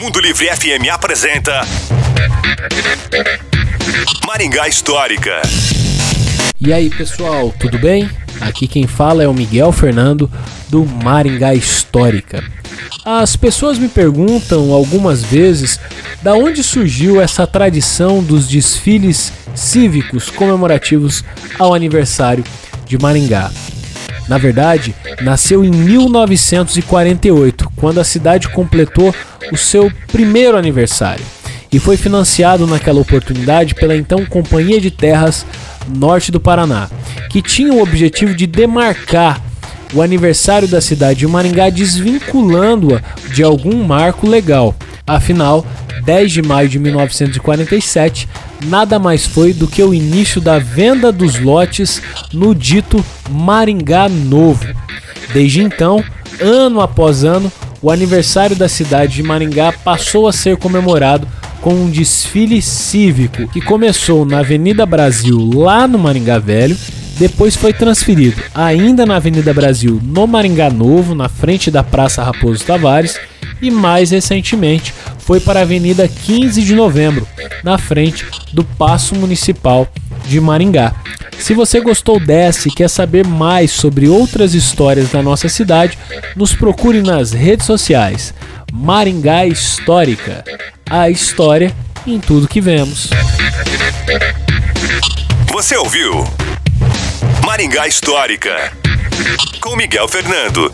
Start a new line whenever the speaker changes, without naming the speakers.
Mundo Livre FM apresenta Maringá Histórica.
E aí pessoal, tudo bem? Aqui quem fala é o Miguel Fernando do Maringá Histórica. As pessoas me perguntam algumas vezes da onde surgiu essa tradição dos desfiles cívicos comemorativos ao aniversário de Maringá. Na verdade, nasceu em 1948, quando a cidade completou o seu primeiro aniversário, e foi financiado naquela oportunidade pela então Companhia de Terras Norte do Paraná, que tinha o objetivo de demarcar o aniversário da cidade de Maringá desvinculando-a de algum marco legal. Afinal, 10 de maio de 1947 nada mais foi do que o início da venda dos lotes no dito Maringá Novo. Desde então, ano após ano, o aniversário da cidade de Maringá passou a ser comemorado com um desfile cívico que começou na Avenida Brasil, lá no Maringá Velho, depois foi transferido ainda na Avenida Brasil, no Maringá Novo, na frente da Praça Raposo Tavares, e mais recentemente foi para a Avenida 15 de Novembro, na frente do Paço Municipal de Maringá. Se você gostou dessa e quer saber mais sobre outras histórias da nossa cidade, nos procure nas redes sociais. Maringá Histórica. A história em tudo que vemos.
Você ouviu Maringá Histórica com Miguel Fernando.